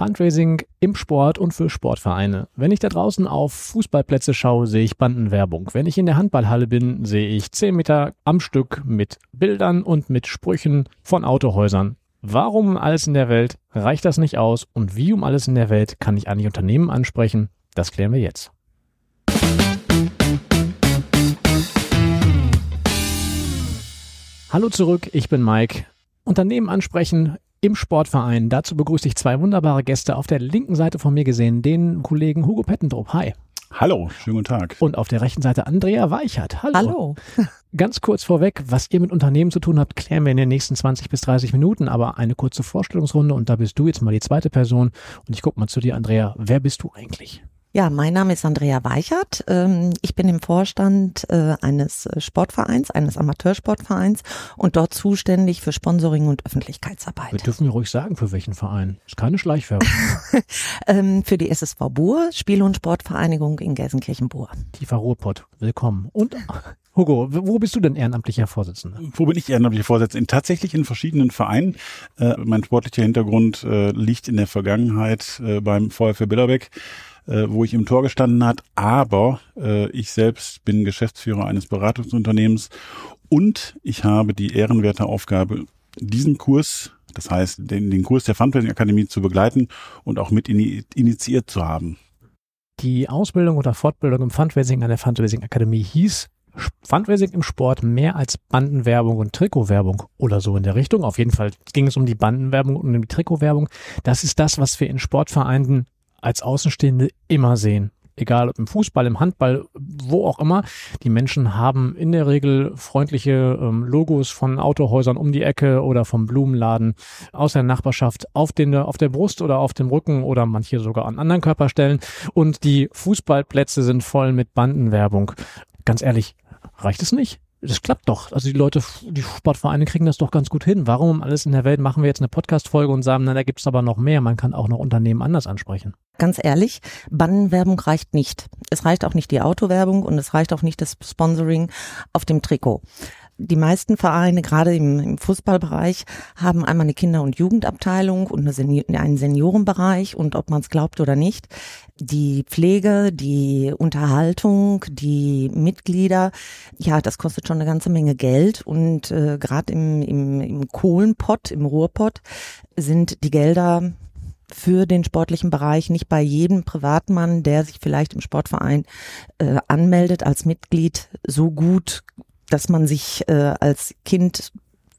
Fundraising im Sport und für Sportvereine. Wenn ich da draußen auf Fußballplätze schaue, sehe ich Bandenwerbung. Wenn ich in der Handballhalle bin, sehe ich 10 Meter am Stück mit Bildern und mit Sprüchen von Autohäusern. Warum um alles in der Welt reicht das nicht aus und wie um alles in der Welt kann ich eigentlich Unternehmen ansprechen? Das klären wir jetzt. Hallo zurück, ich bin Mike. Unternehmen ansprechen im Sportverein. Dazu begrüße ich zwei wunderbare Gäste auf der linken Seite von mir gesehen, den Kollegen Hugo Pettendrup. Hi. Hallo, schönen guten Tag. Und auf der rechten Seite Andrea Weichert. Hallo. Hallo. Ganz kurz vorweg, was ihr mit Unternehmen zu tun habt, klären wir in den nächsten 20 bis 30 Minuten, aber eine kurze Vorstellungsrunde und da bist du jetzt mal die zweite Person und ich guck mal zu dir, Andrea. Wer bist du eigentlich? Ja, mein Name ist Andrea Weichert. Ähm, ich bin im Vorstand äh, eines Sportvereins, eines Amateursportvereins und dort zuständig für Sponsoring und Öffentlichkeitsarbeit. Wir dürfen wir ruhig sagen, für welchen Verein. Ist keine Schleichwerbung. Ähm, für die SSV Buhr, Spiel- und Sportvereinigung in Gelsenkirchen-Buhr. Tiefer Ruhrpott. Willkommen. Und Hugo, wo bist du denn ehrenamtlicher Vorsitzender? Wo bin ich ehrenamtlicher Vorsitzender? In, tatsächlich in verschiedenen Vereinen. Äh, mein sportlicher Hintergrund äh, liegt in der Vergangenheit äh, beim VfL Billerbeck äh, wo ich im Tor gestanden hat. Aber äh, ich selbst bin Geschäftsführer eines Beratungsunternehmens und ich habe die ehrenwerte Aufgabe, diesen Kurs, das heißt den, den Kurs der Fundraising Akademie zu begleiten und auch mit in, initiiert zu haben. Die Ausbildung oder Fortbildung im Fundraising an der Fundraising Akademie hieß Fundraising im Sport mehr als Bandenwerbung und Trikotwerbung oder so in der Richtung. Auf jeden Fall ging es um die Bandenwerbung und um die Trikotwerbung. Das ist das, was wir in Sportvereinen als Außenstehende immer sehen. Egal ob im Fußball, im Handball, wo auch immer. Die Menschen haben in der Regel freundliche ähm, Logos von Autohäusern um die Ecke oder vom Blumenladen aus der Nachbarschaft auf, den, auf der Brust oder auf dem Rücken oder manche sogar an anderen Körperstellen. Und die Fußballplätze sind voll mit Bandenwerbung. Ganz ehrlich, reicht es nicht? Das klappt doch. Also die Leute, die Sportvereine kriegen das doch ganz gut hin. Warum alles in der Welt machen wir jetzt eine Podcast-Folge und sagen, na, da gibt's aber noch mehr. Man kann auch noch Unternehmen anders ansprechen. Ganz ehrlich, Bannenwerbung reicht nicht. Es reicht auch nicht die Autowerbung und es reicht auch nicht das Sponsoring auf dem Trikot die meisten Vereine, gerade im, im, Fußballbereich, haben einmal eine Kinder- und Jugendabteilung und eine Seni einen Seniorenbereich und ob man es glaubt oder nicht, die Pflege, die Unterhaltung, die Mitglieder, ja, das kostet schon eine ganze Menge Geld und äh, gerade im, im, im Kohlenpott, im Ruhrpott sind die Gelder für den sportlichen Bereich nicht bei jedem Privatmann, der sich vielleicht im Sportverein äh, anmeldet als Mitglied, so gut dass man sich äh, als Kind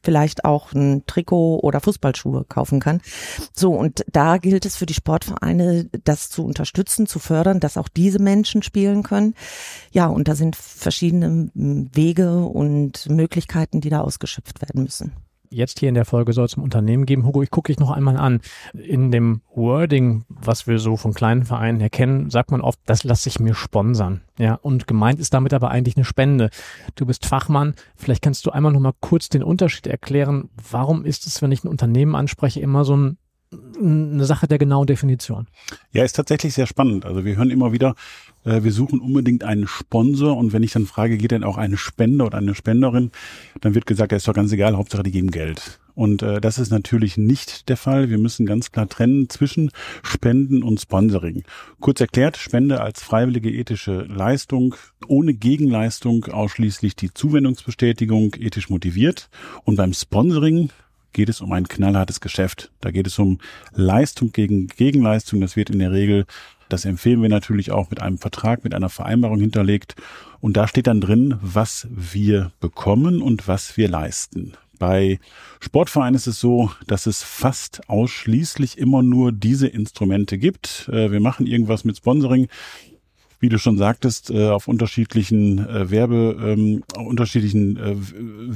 vielleicht auch ein Trikot oder Fußballschuhe kaufen kann. So, und da gilt es für die Sportvereine, das zu unterstützen, zu fördern, dass auch diese Menschen spielen können. Ja, und da sind verschiedene Wege und Möglichkeiten, die da ausgeschöpft werden müssen jetzt hier in der Folge soll es um Unternehmen geben. Hugo, ich gucke dich noch einmal an. In dem Wording, was wir so von kleinen Vereinen her kennen, sagt man oft, das lasse ich mir sponsern. Ja, und gemeint ist damit aber eigentlich eine Spende. Du bist Fachmann. Vielleicht kannst du einmal noch mal kurz den Unterschied erklären. Warum ist es, wenn ich ein Unternehmen anspreche, immer so ein eine Sache der genauen Definition. Ja, ist tatsächlich sehr spannend. Also wir hören immer wieder, äh, wir suchen unbedingt einen Sponsor und wenn ich dann frage, geht denn auch eine Spender oder eine Spenderin, dann wird gesagt, ja, ist doch ganz egal, Hauptsache die geben Geld. Und äh, das ist natürlich nicht der Fall. Wir müssen ganz klar trennen zwischen Spenden und Sponsoring. Kurz erklärt, Spende als freiwillige ethische Leistung, ohne Gegenleistung ausschließlich die Zuwendungsbestätigung ethisch motiviert. Und beim Sponsoring geht es um ein knallhartes Geschäft. Da geht es um Leistung gegen Gegenleistung. Das wird in der Regel, das empfehlen wir natürlich auch mit einem Vertrag, mit einer Vereinbarung hinterlegt. Und da steht dann drin, was wir bekommen und was wir leisten. Bei Sportvereinen ist es so, dass es fast ausschließlich immer nur diese Instrumente gibt. Äh, wir machen irgendwas mit Sponsoring wie du schon sagtest, äh, auf unterschiedlichen äh, Werbe, ähm, unterschiedlichen äh,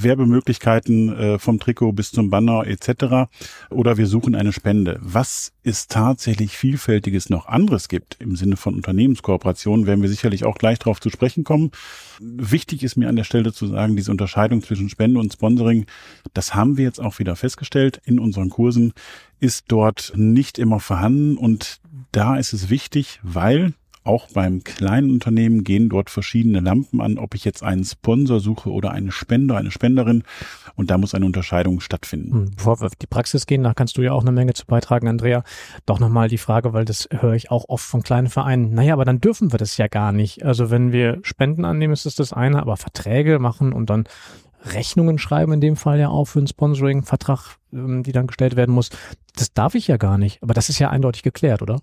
Werbemöglichkeiten vom Trikot bis zum Banner etc. Oder wir suchen eine Spende. Was es tatsächlich vielfältiges noch anderes gibt im Sinne von Unternehmenskooperationen, werden wir sicherlich auch gleich darauf zu sprechen kommen. Wichtig ist mir an der Stelle zu sagen, diese Unterscheidung zwischen Spende und Sponsoring, das haben wir jetzt auch wieder festgestellt in unseren Kursen, ist dort nicht immer vorhanden und da ist es wichtig, weil auch beim kleinen Unternehmen gehen dort verschiedene Lampen an, ob ich jetzt einen Sponsor suche oder einen Spender, eine Spenderin. Und da muss eine Unterscheidung stattfinden. Hm, bevor wir auf die Praxis gehen, da kannst du ja auch eine Menge zu beitragen, Andrea. Doch nochmal die Frage, weil das höre ich auch oft von kleinen Vereinen. Naja, aber dann dürfen wir das ja gar nicht. Also wenn wir Spenden annehmen, ist das das eine, aber Verträge machen und dann Rechnungen schreiben, in dem Fall ja auch für einen Sponsoring-Vertrag, ähm, die dann gestellt werden muss. Das darf ich ja gar nicht. Aber das ist ja eindeutig geklärt, oder?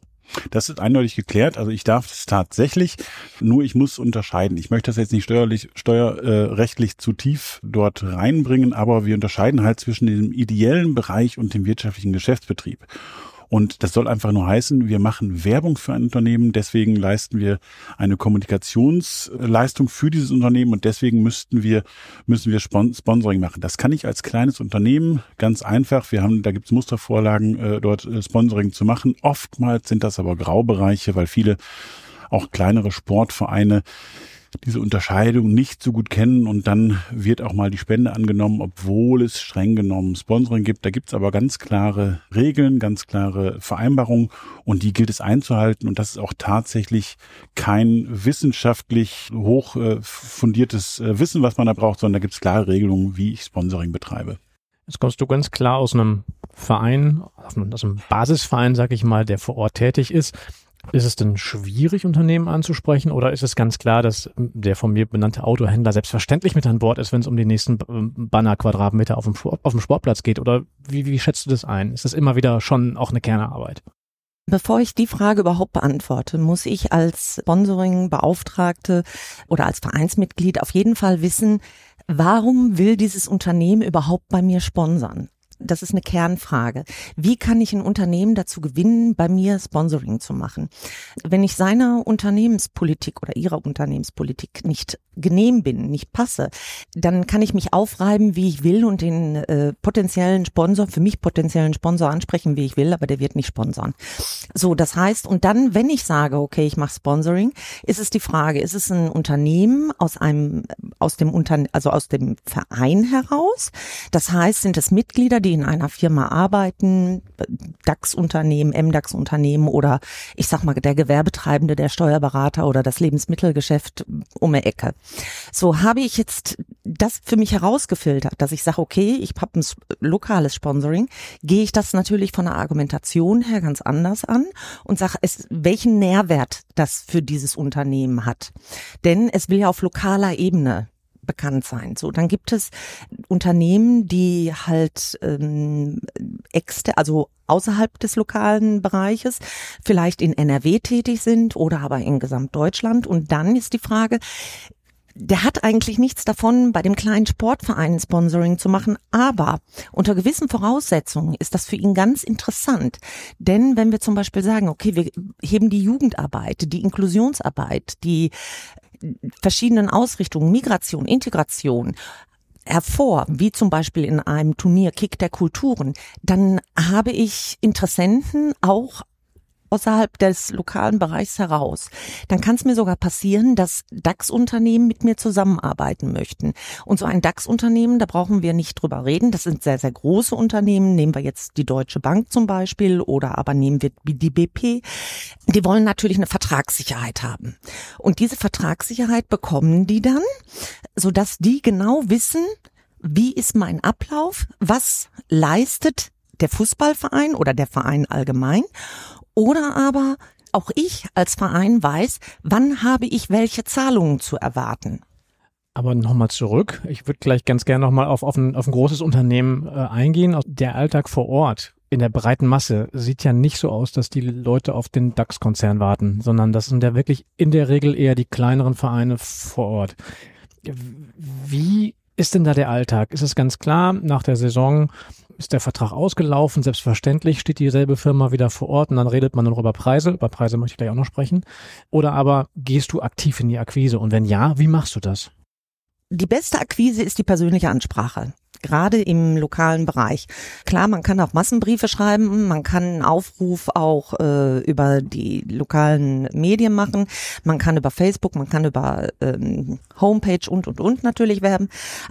Das ist eindeutig geklärt. Also ich darf es tatsächlich, nur ich muss unterscheiden. Ich möchte das jetzt nicht steuerlich, steuerrechtlich zu tief dort reinbringen, aber wir unterscheiden halt zwischen dem ideellen Bereich und dem wirtschaftlichen Geschäftsbetrieb. Und das soll einfach nur heißen, wir machen Werbung für ein Unternehmen, deswegen leisten wir eine Kommunikationsleistung für dieses Unternehmen und deswegen müssten wir, müssen wir Sponsoring machen. Das kann ich als kleines Unternehmen ganz einfach. Wir haben, da gibt's Mustervorlagen, äh, dort äh, Sponsoring zu machen. Oftmals sind das aber Graubereiche, weil viele auch kleinere Sportvereine diese Unterscheidung nicht so gut kennen und dann wird auch mal die Spende angenommen, obwohl es streng genommen Sponsoring gibt. Da gibt's aber ganz klare Regeln, ganz klare Vereinbarungen und die gilt es einzuhalten und das ist auch tatsächlich kein wissenschaftlich hoch äh, fundiertes äh, Wissen, was man da braucht, sondern da gibt's klare Regelungen, wie ich Sponsoring betreibe. Jetzt kommst du ganz klar aus einem Verein, aus einem Basisverein, sag ich mal, der vor Ort tätig ist. Ist es denn schwierig, Unternehmen anzusprechen oder ist es ganz klar, dass der von mir benannte Autohändler selbstverständlich mit an Bord ist, wenn es um die nächsten Banner-Quadratmeter auf auf dem Sportplatz geht? Oder wie, wie schätzt du das ein? Ist das immer wieder schon auch eine Kernarbeit? Bevor ich die Frage überhaupt beantworte, muss ich als Sponsoring-Beauftragte oder als Vereinsmitglied auf jeden Fall wissen, warum will dieses Unternehmen überhaupt bei mir sponsern? Das ist eine Kernfrage. Wie kann ich ein Unternehmen dazu gewinnen, bei mir Sponsoring zu machen? Wenn ich seiner Unternehmenspolitik oder ihrer Unternehmenspolitik nicht genehm bin, nicht passe, dann kann ich mich aufreiben, wie ich will und den äh, potenziellen Sponsor, für mich potenziellen Sponsor ansprechen, wie ich will, aber der wird nicht sponsern. So, das heißt, und dann, wenn ich sage, okay, ich mache Sponsoring, ist es die Frage, ist es ein Unternehmen aus einem, aus dem Unterne also aus dem Verein heraus? Das heißt, sind es Mitglieder, die in einer Firma arbeiten, DAX-Unternehmen, MDAX-Unternehmen oder ich sag mal der Gewerbetreibende, der Steuerberater oder das Lebensmittelgeschäft um die Ecke. So habe ich jetzt das für mich herausgefiltert, dass ich sage, okay, ich habe ein lokales Sponsoring, gehe ich das natürlich von der Argumentation her ganz anders an und sage, welchen Nährwert das für dieses Unternehmen hat. Denn es will ja auf lokaler Ebene bekannt sein. So, dann gibt es Unternehmen, die halt ähm, exter, also außerhalb des lokalen Bereiches, vielleicht in NRW tätig sind oder aber in Gesamtdeutschland. Und dann ist die Frage, der hat eigentlich nichts davon, bei dem kleinen Sportverein Sponsoring zu machen, aber unter gewissen Voraussetzungen ist das für ihn ganz interessant. Denn wenn wir zum Beispiel sagen, okay, wir heben die Jugendarbeit, die Inklusionsarbeit, die verschiedenen Ausrichtungen, Migration, Integration, hervor, wie zum Beispiel in einem Turnier Kick der Kulturen, dann habe ich Interessenten auch außerhalb des lokalen Bereichs heraus, dann kann es mir sogar passieren, dass DAX-Unternehmen mit mir zusammenarbeiten möchten. Und so ein DAX-Unternehmen, da brauchen wir nicht drüber reden. Das sind sehr, sehr große Unternehmen. Nehmen wir jetzt die Deutsche Bank zum Beispiel oder aber nehmen wir die BP. Die wollen natürlich eine Vertragssicherheit haben. Und diese Vertragssicherheit bekommen die dann, sodass die genau wissen, wie ist mein Ablauf, was leistet der Fußballverein oder der Verein allgemein oder aber auch ich als Verein weiß, wann habe ich welche Zahlungen zu erwarten. Aber nochmal zurück. Ich würde gleich ganz gerne nochmal auf, auf, ein, auf ein großes Unternehmen äh, eingehen. Der Alltag vor Ort in der breiten Masse sieht ja nicht so aus, dass die Leute auf den DAX-Konzern warten, sondern das sind ja wirklich in der Regel eher die kleineren Vereine vor Ort. Wie ist denn da der Alltag? Ist es ganz klar, nach der Saison ist der Vertrag ausgelaufen. Selbstverständlich steht dieselbe Firma wieder vor Ort und dann redet man noch über Preise. Über Preise möchte ich gleich auch noch sprechen. Oder aber gehst du aktiv in die Akquise? Und wenn ja, wie machst du das? Die beste Akquise ist die persönliche Ansprache gerade im lokalen Bereich. Klar, man kann auch Massenbriefe schreiben, man kann einen Aufruf auch äh, über die lokalen Medien machen, man kann über Facebook, man kann über ähm, Homepage und und und natürlich werben.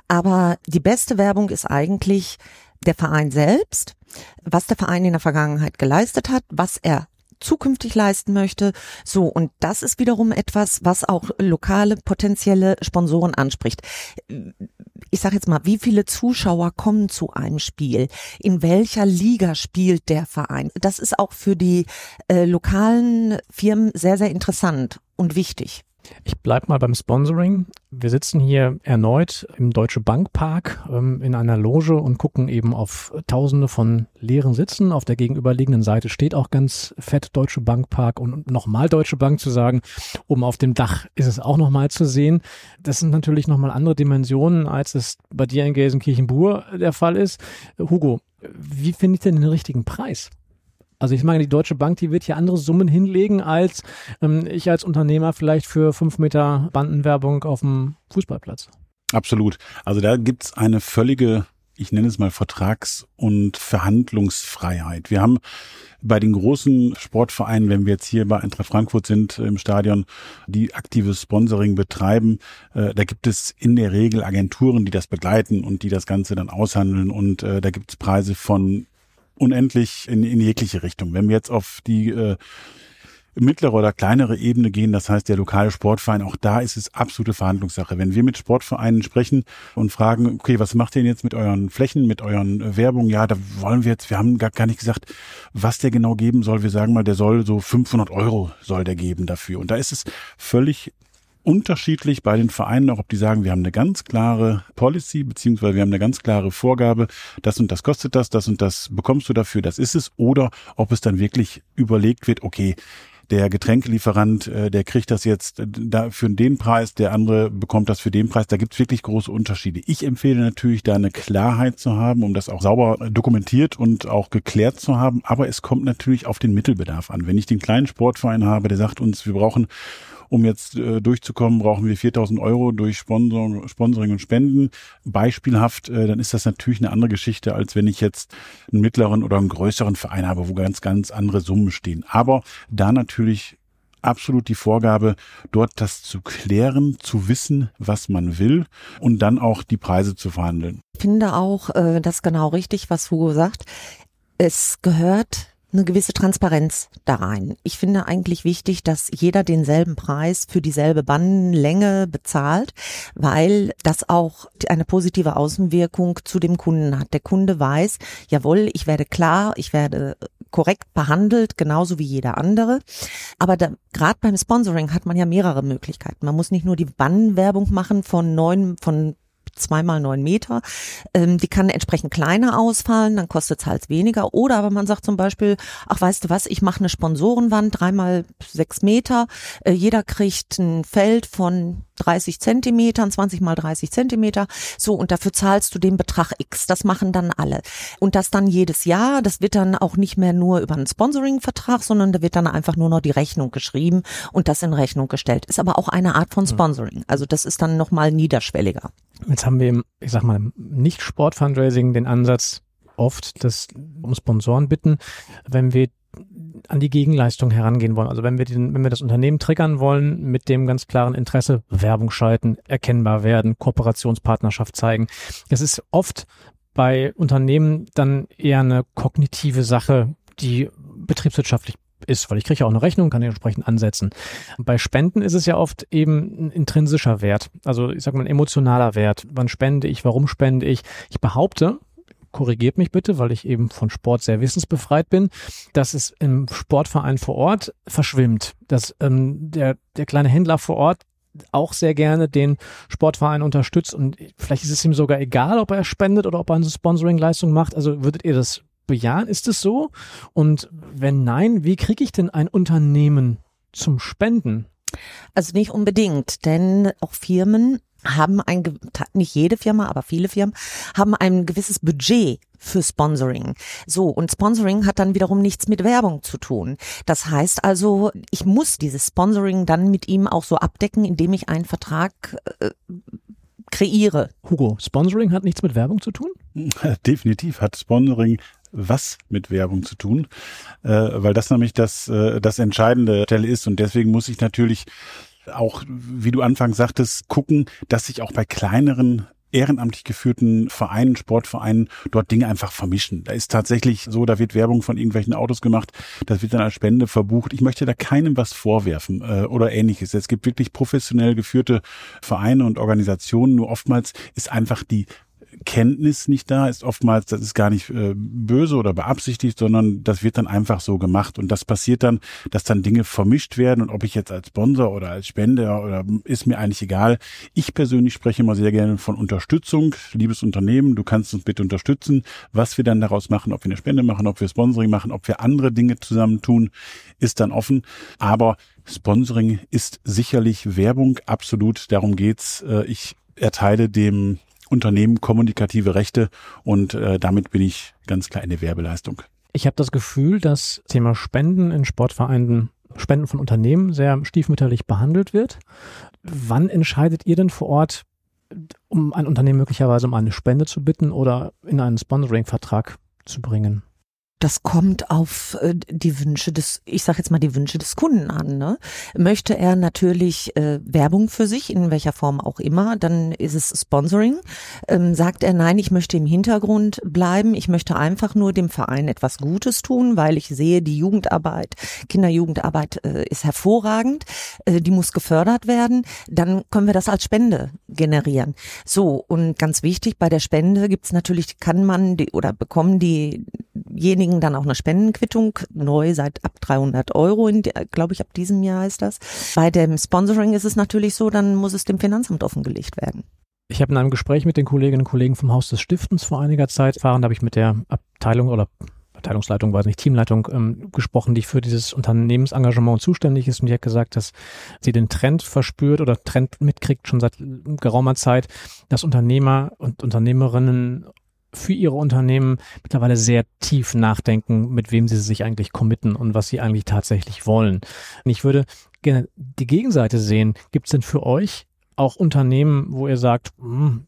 Aber die beste Werbung ist eigentlich der Verein selbst, was der Verein in der Vergangenheit geleistet hat, was er zukünftig leisten möchte. So, und das ist wiederum etwas, was auch lokale potenzielle Sponsoren anspricht. Ich sage jetzt mal, wie viele Zuschauer kommen zu einem Spiel? In welcher Liga spielt der Verein? Das ist auch für die äh, lokalen Firmen sehr, sehr interessant und wichtig. Ich bleib mal beim Sponsoring. Wir sitzen hier erneut im Deutsche Bankpark ähm, in einer Loge und gucken eben auf Tausende von leeren Sitzen. Auf der gegenüberliegenden Seite steht auch ganz fett Deutsche Bankpark und nochmal Deutsche Bank zu sagen. Oben auf dem Dach ist es auch nochmal zu sehen. Das sind natürlich nochmal andere Dimensionen, als es bei dir in Gelsenkirchen-Bur der Fall ist. Hugo, wie finde ich denn den richtigen Preis? Also ich meine, die Deutsche Bank, die wird hier andere Summen hinlegen, als ähm, ich als Unternehmer vielleicht für fünf Meter Bandenwerbung auf dem Fußballplatz. Absolut. Also da gibt's eine völlige, ich nenne es mal Vertrags- und Verhandlungsfreiheit. Wir haben bei den großen Sportvereinen, wenn wir jetzt hier bei Eintracht Frankfurt sind im Stadion, die aktives Sponsoring betreiben, äh, da gibt es in der Regel Agenturen, die das begleiten und die das Ganze dann aushandeln und äh, da gibt's Preise von unendlich in, in jegliche Richtung. Wenn wir jetzt auf die äh, mittlere oder kleinere Ebene gehen, das heißt der lokale Sportverein, auch da ist es absolute Verhandlungssache. Wenn wir mit Sportvereinen sprechen und fragen, okay, was macht ihr denn jetzt mit euren Flächen, mit euren äh, Werbung? Ja, da wollen wir jetzt, wir haben gar, gar nicht gesagt, was der genau geben soll. Wir sagen mal, der soll so 500 Euro soll der geben dafür. Und da ist es völlig unterschiedlich bei den Vereinen, auch ob die sagen, wir haben eine ganz klare Policy, beziehungsweise wir haben eine ganz klare Vorgabe, das und das kostet das, das und das bekommst du dafür, das ist es, oder ob es dann wirklich überlegt wird, okay, der Getränkelieferant, äh, der kriegt das jetzt da für den Preis, der andere bekommt das für den Preis. Da gibt's wirklich große Unterschiede. Ich empfehle natürlich, da eine Klarheit zu haben, um das auch sauber dokumentiert und auch geklärt zu haben. Aber es kommt natürlich auf den Mittelbedarf an. Wenn ich den kleinen Sportverein habe, der sagt uns, wir brauchen um jetzt äh, durchzukommen, brauchen wir 4000 Euro durch Sponsoring, Sponsoring und Spenden. Beispielhaft, äh, dann ist das natürlich eine andere Geschichte, als wenn ich jetzt einen mittleren oder einen größeren Verein habe, wo ganz, ganz andere Summen stehen. Aber da natürlich absolut die Vorgabe, dort das zu klären, zu wissen, was man will und dann auch die Preise zu verhandeln. Ich finde auch äh, das genau richtig, was Hugo sagt. Es gehört eine gewisse Transparenz da rein. Ich finde eigentlich wichtig, dass jeder denselben Preis für dieselbe Bannenlänge bezahlt, weil das auch eine positive Außenwirkung zu dem Kunden hat. Der Kunde weiß, jawohl, ich werde klar, ich werde korrekt behandelt, genauso wie jeder andere. Aber gerade beim Sponsoring hat man ja mehrere Möglichkeiten. Man muss nicht nur die Bannenwerbung machen von neun, von zweimal neun Meter. Ähm, die kann entsprechend kleiner ausfallen, dann kostet es halt weniger. Oder aber man sagt zum Beispiel, ach weißt du was, ich mache eine Sponsorenwand, dreimal sechs Meter. Äh, jeder kriegt ein Feld von 30 Zentimetern, 20 mal 30 Zentimeter. So, und dafür zahlst du den Betrag X. Das machen dann alle. Und das dann jedes Jahr, das wird dann auch nicht mehr nur über einen Sponsoring-Vertrag, sondern da wird dann einfach nur noch die Rechnung geschrieben und das in Rechnung gestellt. Ist aber auch eine Art von Sponsoring. Also das ist dann nochmal niederschwelliger. Jetzt haben wir im, ich sag mal, nicht Sport-Fundraising den Ansatz oft, dass um Sponsoren bitten, wenn wir an die Gegenleistung herangehen wollen. Also wenn wir den, wenn wir das Unternehmen triggern wollen, mit dem ganz klaren Interesse Werbung schalten, erkennbar werden, Kooperationspartnerschaft zeigen. Das ist oft bei Unternehmen dann eher eine kognitive Sache, die betriebswirtschaftlich ist, weil ich kriege ja auch eine Rechnung, kann ich entsprechend ansetzen. Bei Spenden ist es ja oft eben ein intrinsischer Wert, also ich sag mal ein emotionaler Wert. Wann spende ich, warum spende ich? Ich behaupte, korrigiert mich bitte, weil ich eben von Sport sehr wissensbefreit bin, dass es im Sportverein vor Ort verschwimmt, dass ähm, der, der kleine Händler vor Ort auch sehr gerne den Sportverein unterstützt und vielleicht ist es ihm sogar egal, ob er spendet oder ob er eine Sponsoring-Leistung macht. Also würdet ihr das bejahen? Ist es so? Und wenn nein, wie kriege ich denn ein Unternehmen zum Spenden? Also nicht unbedingt, denn auch Firmen haben ein, nicht jede Firma, aber viele Firmen haben ein gewisses Budget für Sponsoring. So, und Sponsoring hat dann wiederum nichts mit Werbung zu tun. Das heißt also, ich muss dieses Sponsoring dann mit ihm auch so abdecken, indem ich einen Vertrag äh, kreiere. Hugo, Sponsoring hat nichts mit Werbung zu tun? Definitiv hat Sponsoring was mit Werbung zu tun, äh, weil das nämlich das, äh, das entscheidende Stelle ist und deswegen muss ich natürlich auch, wie du anfangs sagtest, gucken, dass ich auch bei kleineren ehrenamtlich geführten Vereinen, Sportvereinen dort Dinge einfach vermischen. Da ist tatsächlich so, da wird Werbung von irgendwelchen Autos gemacht, das wird dann als Spende verbucht. Ich möchte da keinem was vorwerfen äh, oder ähnliches. Es gibt wirklich professionell geführte Vereine und Organisationen, nur oftmals ist einfach die Kenntnis nicht da ist. Oftmals, das ist gar nicht äh, böse oder beabsichtigt, sondern das wird dann einfach so gemacht. Und das passiert dann, dass dann Dinge vermischt werden. Und ob ich jetzt als Sponsor oder als Spender oder ist mir eigentlich egal. Ich persönlich spreche immer sehr gerne von Unterstützung. Liebes Unternehmen, du kannst uns bitte unterstützen. Was wir dann daraus machen, ob wir eine Spende machen, ob wir Sponsoring machen, ob wir andere Dinge zusammen tun, ist dann offen. Aber Sponsoring ist sicherlich Werbung, absolut. Darum geht's. Äh, ich erteile dem Unternehmen kommunikative Rechte und äh, damit bin ich ganz klar eine Werbeleistung. Ich habe das Gefühl, dass Thema Spenden in Sportvereinen, Spenden von Unternehmen sehr stiefmütterlich behandelt wird. Wann entscheidet ihr denn vor Ort, um ein Unternehmen möglicherweise um eine Spende zu bitten oder in einen Sponsoring-Vertrag zu bringen? Das kommt auf äh, die Wünsche des, ich sage jetzt mal die Wünsche des Kunden an. Ne? Möchte er natürlich äh, Werbung für sich, in welcher Form auch immer, dann ist es Sponsoring. Ähm, sagt er, nein, ich möchte im Hintergrund bleiben, ich möchte einfach nur dem Verein etwas Gutes tun, weil ich sehe, die Jugendarbeit, Kinderjugendarbeit äh, ist hervorragend, äh, die muss gefördert werden, dann können wir das als Spende generieren. So, und ganz wichtig, bei der Spende gibt's natürlich, kann man die oder bekommen diejenigen, kriegen dann auch eine Spendenquittung, neu seit ab 300 Euro, glaube ich, ab diesem Jahr ist das. Bei dem Sponsoring ist es natürlich so, dann muss es dem Finanzamt offengelegt werden. Ich habe in einem Gespräch mit den Kolleginnen und Kollegen vom Haus des Stiftens vor einiger Zeit erfahren, da habe ich mit der Abteilung oder Abteilungsleitung, weiß nicht, Teamleitung ähm, gesprochen, die für dieses Unternehmensengagement zuständig ist und die hat gesagt, dass sie den Trend verspürt oder Trend mitkriegt schon seit geraumer Zeit, dass Unternehmer und Unternehmerinnen für ihre Unternehmen mittlerweile sehr tief nachdenken, mit wem sie sich eigentlich committen und was sie eigentlich tatsächlich wollen. Und ich würde gerne die Gegenseite sehen. Gibt es denn für euch auch Unternehmen, wo ihr sagt, hm,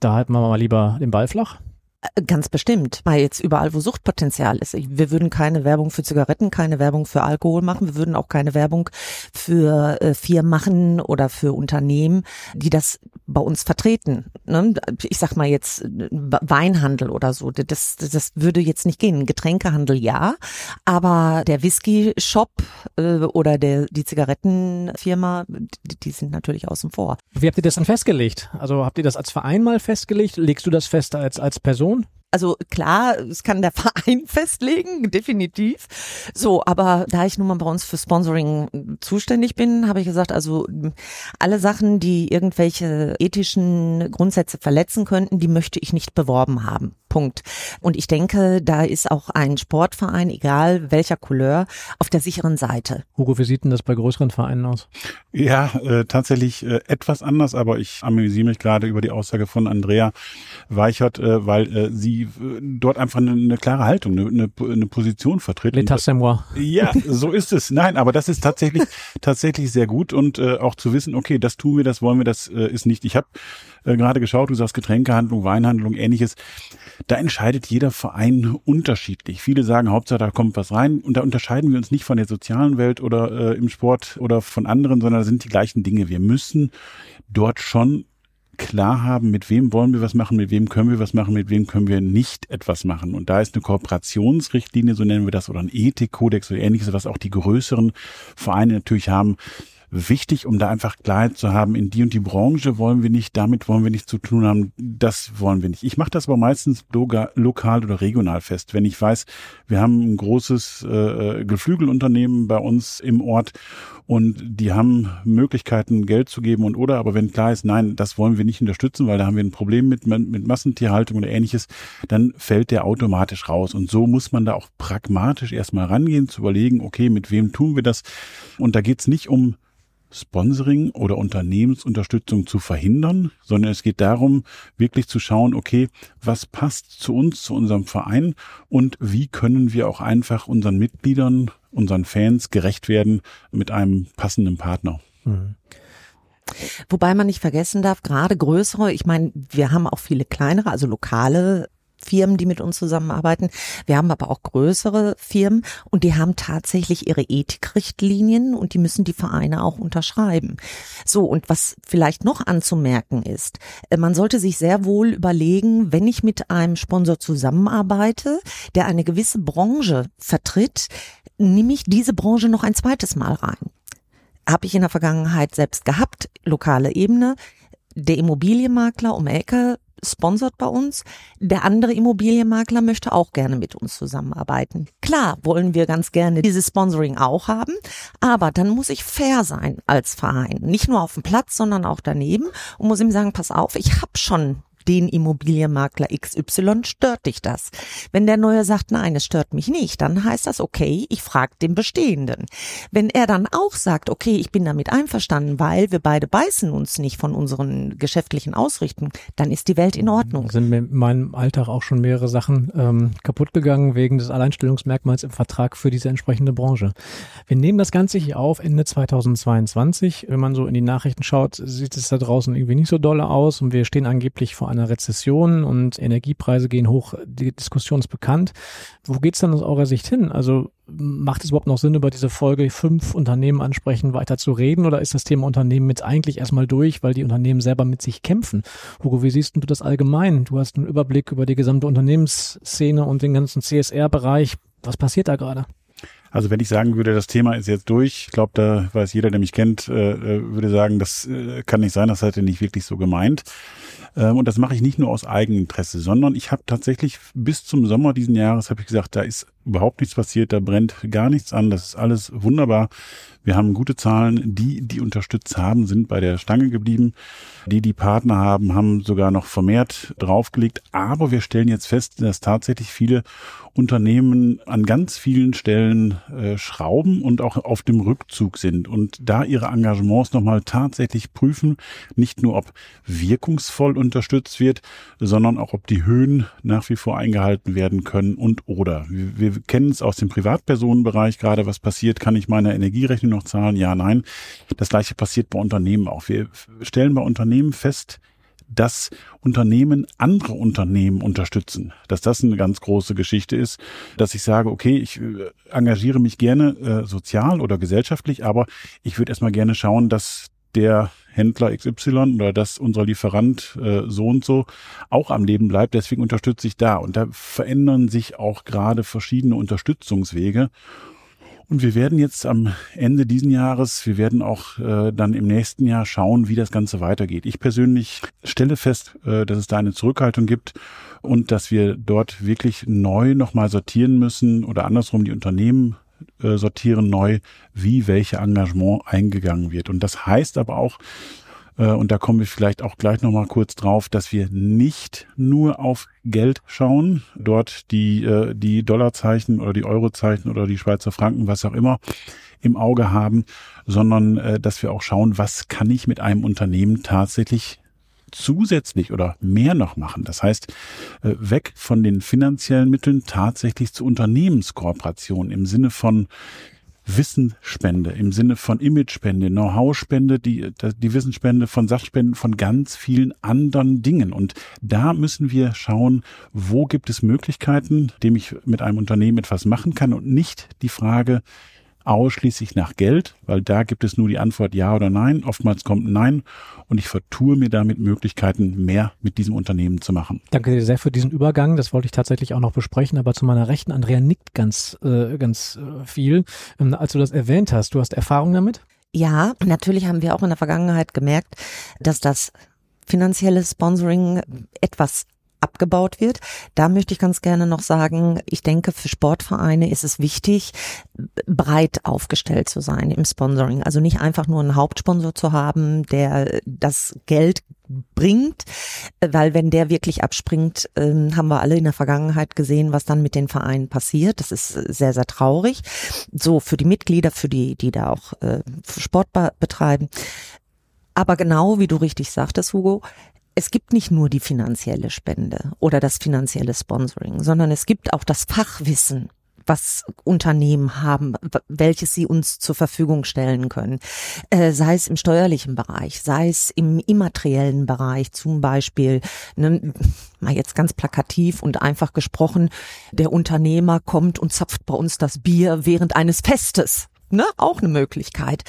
da halten wir mal lieber den Ball flach? Äh, ganz bestimmt, weil jetzt überall, wo Suchtpotenzial ist. Wir würden keine Werbung für Zigaretten, keine Werbung für Alkohol machen. Wir würden auch keine Werbung für äh, Firmen machen oder für Unternehmen, die das bei uns vertreten. Ne? Ich sag mal jetzt Weinhandel oder so. Das, das würde jetzt nicht gehen. Getränkehandel ja, aber der Whisky-Shop äh, oder der, die Zigarettenfirma, die, die sind natürlich außen vor. Wie habt ihr das dann festgelegt? Also habt ihr das als Verein mal festgelegt? Legst du das fest als, als Person? phone Also klar, es kann der Verein festlegen, definitiv. So, aber da ich nun mal bei uns für Sponsoring zuständig bin, habe ich gesagt, also alle Sachen, die irgendwelche ethischen Grundsätze verletzen könnten, die möchte ich nicht beworben haben. Punkt. Und ich denke, da ist auch ein Sportverein, egal welcher Couleur, auf der sicheren Seite. Hugo, wie sieht denn das bei größeren Vereinen aus? Ja, äh, tatsächlich äh, etwas anders, aber ich amüsiere mich gerade über die Aussage von Andrea Weichert, äh, weil äh, sie äh, dort einfach eine, eine klare Haltung, eine, eine, Position vertritt. L'état c'est moi. Ja, so ist es. Nein, aber das ist tatsächlich tatsächlich sehr gut und äh, auch zu wissen, okay, das tun wir, das wollen wir, das äh, ist nicht. Ich habe äh, gerade geschaut, du sagst Getränkehandlung, Weinhandlung, ähnliches. Da entscheidet jeder Verein unterschiedlich. Viele sagen, Hauptsache da kommt was rein. Und da unterscheiden wir uns nicht von der sozialen Welt oder äh, im Sport oder von anderen, sondern da sind die gleichen Dinge. Wir müssen dort schon klar haben, mit wem wollen wir was machen, mit wem können wir was machen, mit wem können wir nicht etwas machen. Und da ist eine Kooperationsrichtlinie, so nennen wir das, oder ein Ethikkodex oder ähnliches, was auch die größeren Vereine natürlich haben, wichtig, um da einfach Klarheit zu haben, in die und die Branche wollen wir nicht, damit wollen wir nichts zu tun haben, das wollen wir nicht. Ich mache das aber meistens lokal oder regional fest. Wenn ich weiß, wir haben ein großes äh, Geflügelunternehmen bei uns im Ort und die haben Möglichkeiten, Geld zu geben und oder, aber wenn klar ist, nein, das wollen wir nicht unterstützen, weil da haben wir ein Problem mit, mit Massentierhaltung oder ähnliches, dann fällt der automatisch raus. Und so muss man da auch pragmatisch erstmal rangehen, zu überlegen, okay, mit wem tun wir das? Und da geht's nicht um Sponsoring oder Unternehmensunterstützung zu verhindern, sondern es geht darum, wirklich zu schauen, okay, was passt zu uns, zu unserem Verein und wie können wir auch einfach unseren Mitgliedern, unseren Fans gerecht werden mit einem passenden Partner. Mhm. Wobei man nicht vergessen darf, gerade größere, ich meine, wir haben auch viele kleinere, also lokale Firmen, die mit uns zusammenarbeiten. Wir haben aber auch größere Firmen und die haben tatsächlich ihre Ethikrichtlinien und die müssen die Vereine auch unterschreiben. So, und was vielleicht noch anzumerken ist, äh, man sollte sich sehr wohl überlegen, wenn ich mit einem Sponsor zusammenarbeite, der eine gewisse Branche vertritt, nehme ich diese Branche noch ein zweites Mal rein. Habe ich in der Vergangenheit selbst gehabt, lokale Ebene. Der Immobilienmakler um Ecke sponsert bei uns. Der andere Immobilienmakler möchte auch gerne mit uns zusammenarbeiten. Klar wollen wir ganz gerne dieses Sponsoring auch haben, aber dann muss ich fair sein als Verein. Nicht nur auf dem Platz, sondern auch daneben und muss ihm sagen, pass auf, ich habe schon den Immobilienmakler XY, stört dich das? Wenn der Neue sagt, nein, es stört mich nicht, dann heißt das, okay, ich frage den Bestehenden. Wenn er dann auch sagt, okay, ich bin damit einverstanden, weil wir beide beißen uns nicht von unseren geschäftlichen Ausrichten, dann ist die Welt in Ordnung. Sind mir in meinem Alltag auch schon mehrere Sachen ähm, kaputt gegangen wegen des Alleinstellungsmerkmals im Vertrag für diese entsprechende Branche. Wir nehmen das Ganze hier auf Ende 2022. Wenn man so in die Nachrichten schaut, sieht es da draußen irgendwie nicht so dolle aus und wir stehen angeblich vor einer Rezession und Energiepreise gehen hoch. Die Diskussion ist bekannt. Wo geht's dann aus eurer Sicht hin? Also macht es überhaupt noch Sinn, über diese Folge fünf Unternehmen ansprechen, weiter zu reden? Oder ist das Thema Unternehmen jetzt eigentlich erstmal durch, weil die Unternehmen selber mit sich kämpfen? Hugo, wie siehst du das allgemein? Du hast einen Überblick über die gesamte Unternehmensszene und den ganzen CSR-Bereich. Was passiert da gerade? Also wenn ich sagen würde, das Thema ist jetzt durch, ich glaube, da weiß jeder, der mich kennt, äh, äh, würde sagen, das äh, kann nicht sein, das hat er nicht wirklich so gemeint. Ähm, und das mache ich nicht nur aus Eigeninteresse, sondern ich habe tatsächlich bis zum Sommer diesen Jahres habe ich gesagt, da ist überhaupt nichts passiert, da brennt gar nichts an, das ist alles wunderbar. Wir haben gute Zahlen. Die, die unterstützt haben, sind bei der Stange geblieben. Die, die Partner haben, haben sogar noch vermehrt draufgelegt. Aber wir stellen jetzt fest, dass tatsächlich viele Unternehmen an ganz vielen Stellen äh, schrauben und auch auf dem Rückzug sind und da ihre Engagements nochmal tatsächlich prüfen, nicht nur ob wirkungsvoll unterstützt wird, sondern auch ob die Höhen nach wie vor eingehalten werden können und oder. Wir, wir kennen es aus dem Privatpersonenbereich gerade, was passiert, kann ich meine Energierechnung noch zahlen? Ja, nein. Das gleiche passiert bei Unternehmen auch. Wir stellen bei Unternehmen fest, dass Unternehmen andere Unternehmen unterstützen. Dass das eine ganz große Geschichte ist, dass ich sage, okay, ich äh, engagiere mich gerne äh, sozial oder gesellschaftlich, aber ich würde erstmal gerne schauen, dass der Händler XY oder dass unser Lieferant äh, so und so auch am Leben bleibt. Deswegen unterstütze ich da. Und da verändern sich auch gerade verschiedene Unterstützungswege. Und wir werden jetzt am Ende diesen Jahres, wir werden auch äh, dann im nächsten Jahr schauen, wie das Ganze weitergeht. Ich persönlich stelle fest, äh, dass es da eine Zurückhaltung gibt und dass wir dort wirklich neu nochmal sortieren müssen oder andersrum die Unternehmen äh, sortieren neu, wie welche Engagement eingegangen wird. Und das heißt aber auch, äh, und da kommen wir vielleicht auch gleich nochmal kurz drauf, dass wir nicht nur auf Geld schauen, dort die, äh, die Dollarzeichen oder die Eurozeichen oder die Schweizer Franken, was auch immer, im Auge haben, sondern dass wir auch schauen, was kann ich mit einem Unternehmen tatsächlich zusätzlich oder mehr noch machen. Das heißt, weg von den finanziellen Mitteln tatsächlich zu Unternehmenskooperation im Sinne von Wissensspende im Sinne von Imagespende, Know-how-Spende, die, die Wissensspende von Sachspenden, von ganz vielen anderen Dingen. Und da müssen wir schauen, wo gibt es Möglichkeiten, dem ich mit einem Unternehmen etwas machen kann und nicht die Frage, ausschließlich nach Geld, weil da gibt es nur die Antwort ja oder nein. Oftmals kommt nein und ich vertue mir damit Möglichkeiten, mehr mit diesem Unternehmen zu machen. Danke dir sehr für diesen Übergang. Das wollte ich tatsächlich auch noch besprechen, aber zu meiner Rechten, Andrea nickt ganz, äh, ganz äh, viel. Ähm, als du das erwähnt hast, du hast Erfahrung damit? Ja, natürlich haben wir auch in der Vergangenheit gemerkt, dass das finanzielle Sponsoring etwas abgebaut wird. Da möchte ich ganz gerne noch sagen, ich denke, für Sportvereine ist es wichtig, breit aufgestellt zu sein im Sponsoring. Also nicht einfach nur einen Hauptsponsor zu haben, der das Geld bringt, weil wenn der wirklich abspringt, ähm, haben wir alle in der Vergangenheit gesehen, was dann mit den Vereinen passiert. Das ist sehr, sehr traurig. So für die Mitglieder, für die, die da auch äh, Sport betreiben. Aber genau wie du richtig sagtest, Hugo, es gibt nicht nur die finanzielle Spende oder das finanzielle Sponsoring, sondern es gibt auch das Fachwissen was Unternehmen haben, welches sie uns zur Verfügung stellen können. Äh, sei es im steuerlichen Bereich, sei es im immateriellen Bereich, zum Beispiel, ne, mal jetzt ganz plakativ und einfach gesprochen, der Unternehmer kommt und zapft bei uns das Bier während eines Festes ne, auch eine Möglichkeit.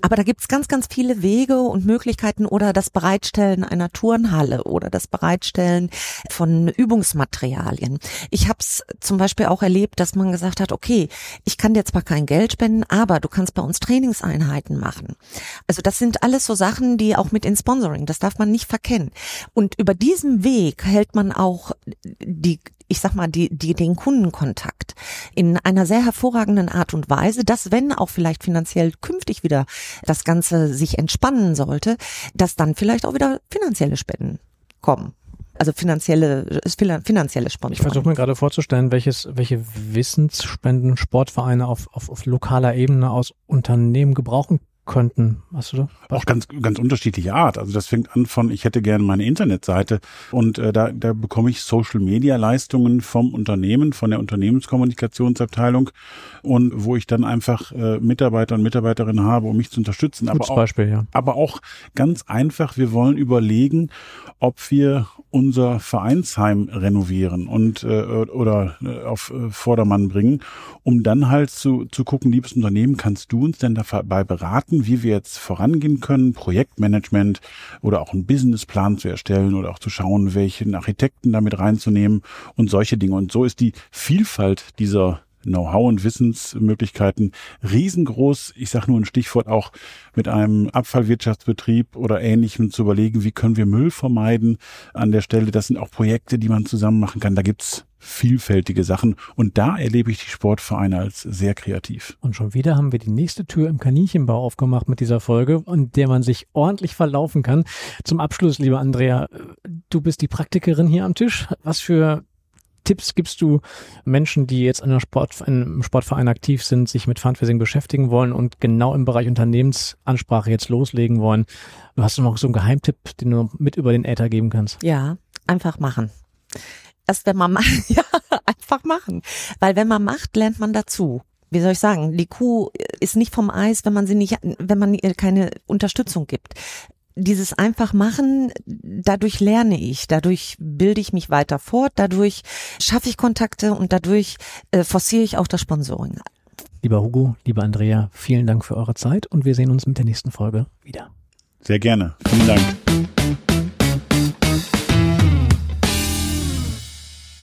Aber da gibt's ganz, ganz viele Wege und Möglichkeiten oder das Bereitstellen einer Turnhalle oder das Bereitstellen von Übungsmaterialien. Ich habe es zum Beispiel auch erlebt, dass man gesagt hat, okay, ich kann dir zwar kein Geld spenden, aber du kannst bei uns Trainingseinheiten machen. Also das sind alles so Sachen, die auch mit in Sponsoring, das darf man nicht verkennen. Und über diesen Weg hält man auch die ich sag mal, die, die, den Kundenkontakt in einer sehr hervorragenden Art und Weise, dass wenn auch vielleicht finanziell künftig wieder das Ganze sich entspannen sollte, dass dann vielleicht auch wieder finanzielle Spenden kommen also finanzielle finanzielle Sponsoren. Ich versuche mir gerade vorzustellen, welches welche Wissensspenden Sportvereine auf, auf, auf lokaler Ebene aus Unternehmen gebrauchen könnten. Hast du da? Auch ganz, ganz unterschiedliche Art. Also das fängt an von, ich hätte gerne meine Internetseite und äh, da, da bekomme ich Social Media Leistungen vom Unternehmen, von der Unternehmenskommunikationsabteilung und wo ich dann einfach äh, Mitarbeiter und Mitarbeiterinnen habe, um mich zu unterstützen. Aber Gutes auch, Beispiel, ja. Aber auch ganz einfach, wir wollen überlegen, ob wir unser Vereinsheim renovieren und äh, oder äh, auf äh, Vordermann bringen, um dann halt zu, zu gucken, liebes Unternehmen, kannst du uns denn dabei beraten, wie wir jetzt vorangehen können, Projektmanagement oder auch einen Businessplan zu erstellen oder auch zu schauen, welchen Architekten damit reinzunehmen und solche Dinge. Und so ist die Vielfalt dieser Know-how und Wissensmöglichkeiten riesengroß. Ich sage nur ein Stichwort auch mit einem Abfallwirtschaftsbetrieb oder ähnlichem zu überlegen, wie können wir Müll vermeiden an der Stelle. Das sind auch Projekte, die man zusammen machen kann. Da gibt's vielfältige Sachen und da erlebe ich die Sportvereine als sehr kreativ. Und schon wieder haben wir die nächste Tür im Kaninchenbau aufgemacht mit dieser Folge, in der man sich ordentlich verlaufen kann. Zum Abschluss, liebe Andrea, du bist die Praktikerin hier am Tisch. Was für Tipps gibst du Menschen, die jetzt in, Sport, in einem Sportverein aktiv sind, sich mit Fundraising beschäftigen wollen und genau im Bereich Unternehmensansprache jetzt loslegen wollen? Du hast noch so einen Geheimtipp, den du mit über den Äther geben kannst. Ja, einfach machen. Erst wenn man macht, ja, einfach machen. Weil wenn man macht, lernt man dazu wie soll ich sagen, die Kuh ist nicht vom Eis, wenn man sie nicht, wenn man ihr keine Unterstützung gibt dieses einfach machen, dadurch lerne ich, dadurch bilde ich mich weiter fort, dadurch schaffe ich Kontakte und dadurch äh, forciere ich auch das Sponsoring. Lieber Hugo, lieber Andrea, vielen Dank für eure Zeit und wir sehen uns mit der nächsten Folge wieder. Sehr gerne. Vielen Dank.